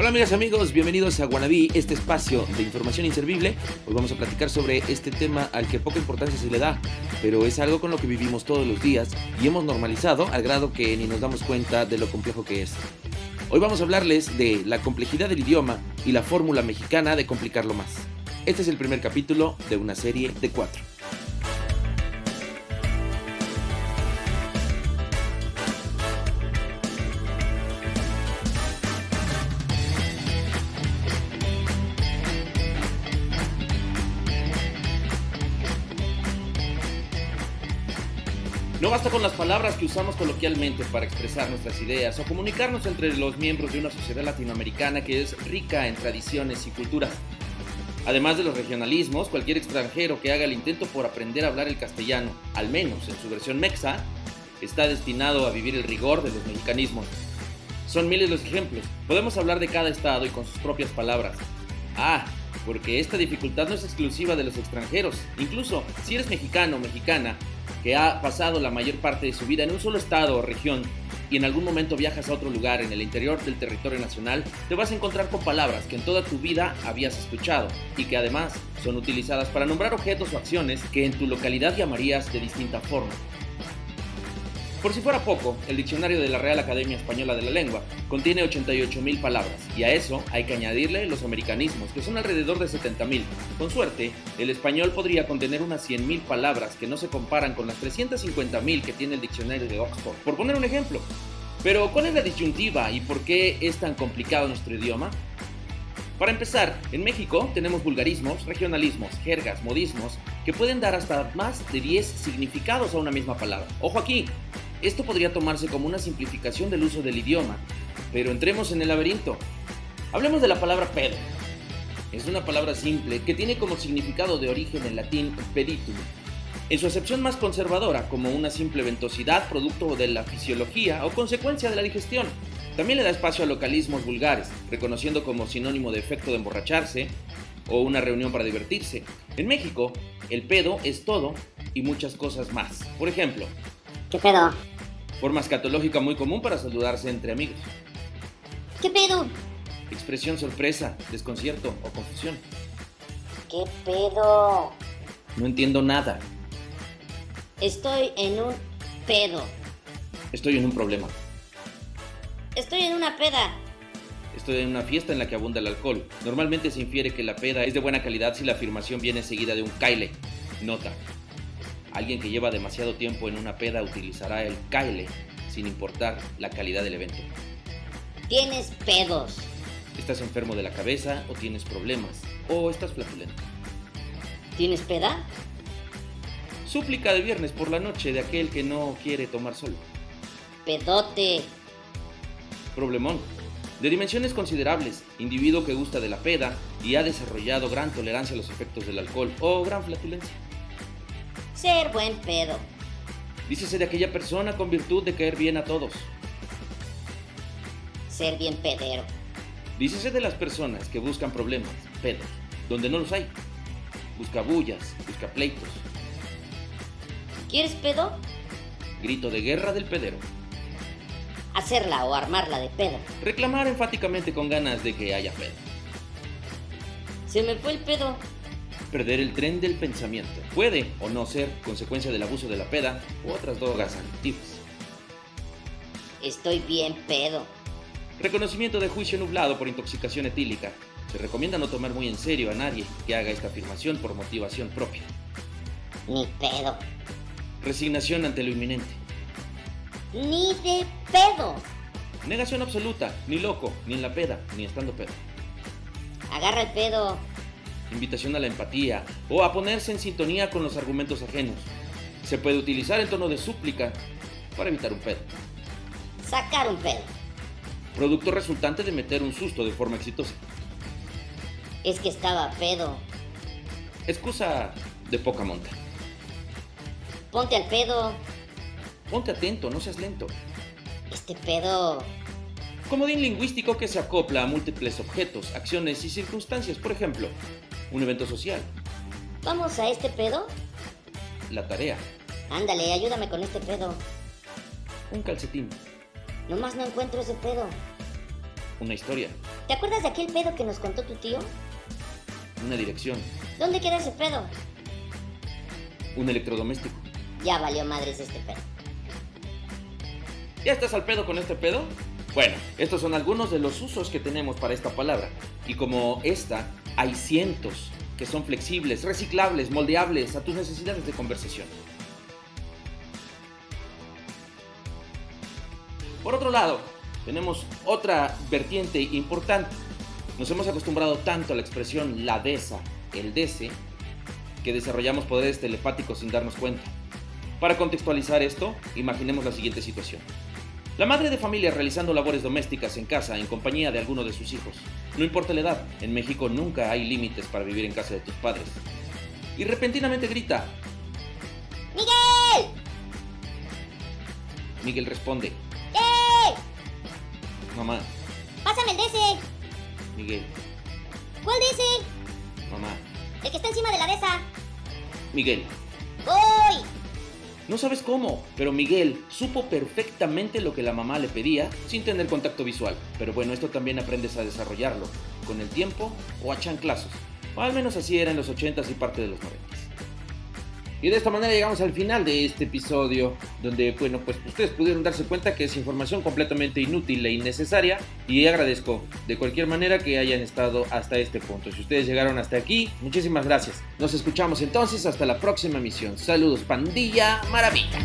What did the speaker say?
Hola amigas amigos, bienvenidos a Guanabí, este espacio de información inservible. Hoy vamos a platicar sobre este tema al que poca importancia se le da, pero es algo con lo que vivimos todos los días y hemos normalizado al grado que ni nos damos cuenta de lo complejo que es. Hoy vamos a hablarles de la complejidad del idioma y la fórmula mexicana de complicarlo más. Este es el primer capítulo de una serie de cuatro. No basta con las palabras que usamos coloquialmente para expresar nuestras ideas o comunicarnos entre los miembros de una sociedad latinoamericana que es rica en tradiciones y culturas. Además de los regionalismos, cualquier extranjero que haga el intento por aprender a hablar el castellano, al menos en su versión mexa, está destinado a vivir el rigor de los mexicanismos. Son miles los ejemplos. Podemos hablar de cada estado y con sus propias palabras. Ah, porque esta dificultad no es exclusiva de los extranjeros. Incluso si eres mexicano o mexicana, que ha pasado la mayor parte de su vida en un solo estado o región y en algún momento viajas a otro lugar en el interior del territorio nacional, te vas a encontrar con palabras que en toda tu vida habías escuchado y que además son utilizadas para nombrar objetos o acciones que en tu localidad llamarías de distinta forma. Por si fuera poco, el diccionario de la Real Academia Española de la Lengua contiene 88.000 palabras, y a eso hay que añadirle los americanismos, que son alrededor de 70.000. Con suerte, el español podría contener unas 100.000 palabras que no se comparan con las 350.000 que tiene el diccionario de Oxford, por poner un ejemplo. Pero, ¿cuál es la disyuntiva y por qué es tan complicado nuestro idioma? Para empezar, en México tenemos vulgarismos, regionalismos, jergas, modismos, que pueden dar hasta más de 10 significados a una misma palabra. Ojo aquí, esto podría tomarse como una simplificación del uso del idioma, pero entremos en el laberinto. Hablemos de la palabra pedo. Es una palabra simple que tiene como significado de origen en latín peditum. En su acepción más conservadora, como una simple ventosidad producto de la fisiología o consecuencia de la digestión. También le da espacio a localismos vulgares, reconociendo como sinónimo de efecto de emborracharse o una reunión para divertirse. En México, el pedo es todo y muchas cosas más. Por ejemplo, ¿Qué pedo? Forma escatológica muy común para saludarse entre amigos. ¿Qué pedo? Expresión sorpresa, desconcierto o confusión. ¿Qué pedo? No entiendo nada. Estoy en un pedo. Estoy en un problema. Estoy en una peda. Estoy en una fiesta en la que abunda el alcohol. Normalmente se infiere que la peda es de buena calidad si la afirmación viene seguida de un caile. Nota. Alguien que lleva demasiado tiempo en una peda utilizará el caile sin importar la calidad del evento. Tienes pedos. ¿Estás enfermo de la cabeza o tienes problemas? ¿O estás flatulento? ¿Tienes peda? Súplica de viernes por la noche de aquel que no quiere tomar sol. Pedote. Problemón. De dimensiones considerables, individuo que gusta de la peda y ha desarrollado gran tolerancia a los efectos del alcohol o gran flatulencia. Ser buen pedo. Dícese de aquella persona con virtud de caer bien a todos. Ser bien pedero. Dícese de las personas que buscan problemas, pedos, donde no los hay. Busca bullas, busca pleitos. ¿Quieres pedo? Grito de guerra del pedero. Hacerla o armarla de pedo. Reclamar enfáticamente con ganas de que haya pedo. Se me fue el pedo. Perder el tren del pensamiento. Puede o no ser consecuencia del abuso de la peda u otras drogas adictivas. Estoy bien pedo. Reconocimiento de juicio nublado por intoxicación etílica. Se recomienda no tomar muy en serio a nadie que haga esta afirmación por motivación propia. Ni pedo. Resignación ante lo inminente. Ni de pedo. Negación absoluta, ni loco, ni en la peda, ni estando pedo. Agarra el pedo. Invitación a la empatía o a ponerse en sintonía con los argumentos ajenos. Se puede utilizar el tono de súplica para evitar un pedo. Sacar un pedo. Producto resultante de meter un susto de forma exitosa. Es que estaba pedo. Excusa de poca monta. Ponte al pedo. Ponte atento, no seas lento. Este pedo. Comodín lingüístico que se acopla a múltiples objetos, acciones y circunstancias. Por ejemplo, un evento social, ¿Vamos a este pedo? la tarea, Ándale, ayúdame con este pedo. un calcetín, Nomás no encuentro ese pedo. Una historia, ¿Te acuerdas de aquel pedo que nos contó tu tío? una dirección, ¿Dónde queda ese pedo? un electrodoméstico. Ya valió madres este pedo. ¿Ya estás al pedo con este pedo? Bueno, estos son algunos de los usos que tenemos para esta palabra. Y como esta, hay cientos que son flexibles, reciclables, moldeables a tus necesidades de conversación. Por otro lado, tenemos otra vertiente importante. Nos hemos acostumbrado tanto a la expresión la desa, el dese, que desarrollamos poderes telepáticos sin darnos cuenta. Para contextualizar esto, imaginemos la siguiente situación. La madre de familia realizando labores domésticas en casa en compañía de alguno de sus hijos. No importa la edad, en México nunca hay límites para vivir en casa de tus padres. Y repentinamente grita. ¡Miguel! Miguel responde. ¡Eh! Mamá, ¡Pásame el de ese! Miguel, ¿Cuál de ese? mamá, El que está encima de la de esa. Miguel. No sabes cómo, pero Miguel supo perfectamente lo que la mamá le pedía sin tener contacto visual. Pero bueno, esto también aprendes a desarrollarlo, con el tiempo o a chanclazos. O al menos así era en los 80s y parte de los 90s. Y de esta manera llegamos al final de este episodio, donde, bueno, pues ustedes pudieron darse cuenta que es información completamente inútil e innecesaria. Y agradezco de cualquier manera que hayan estado hasta este punto. Si ustedes llegaron hasta aquí, muchísimas gracias. Nos escuchamos entonces hasta la próxima emisión. Saludos, pandilla maravilla.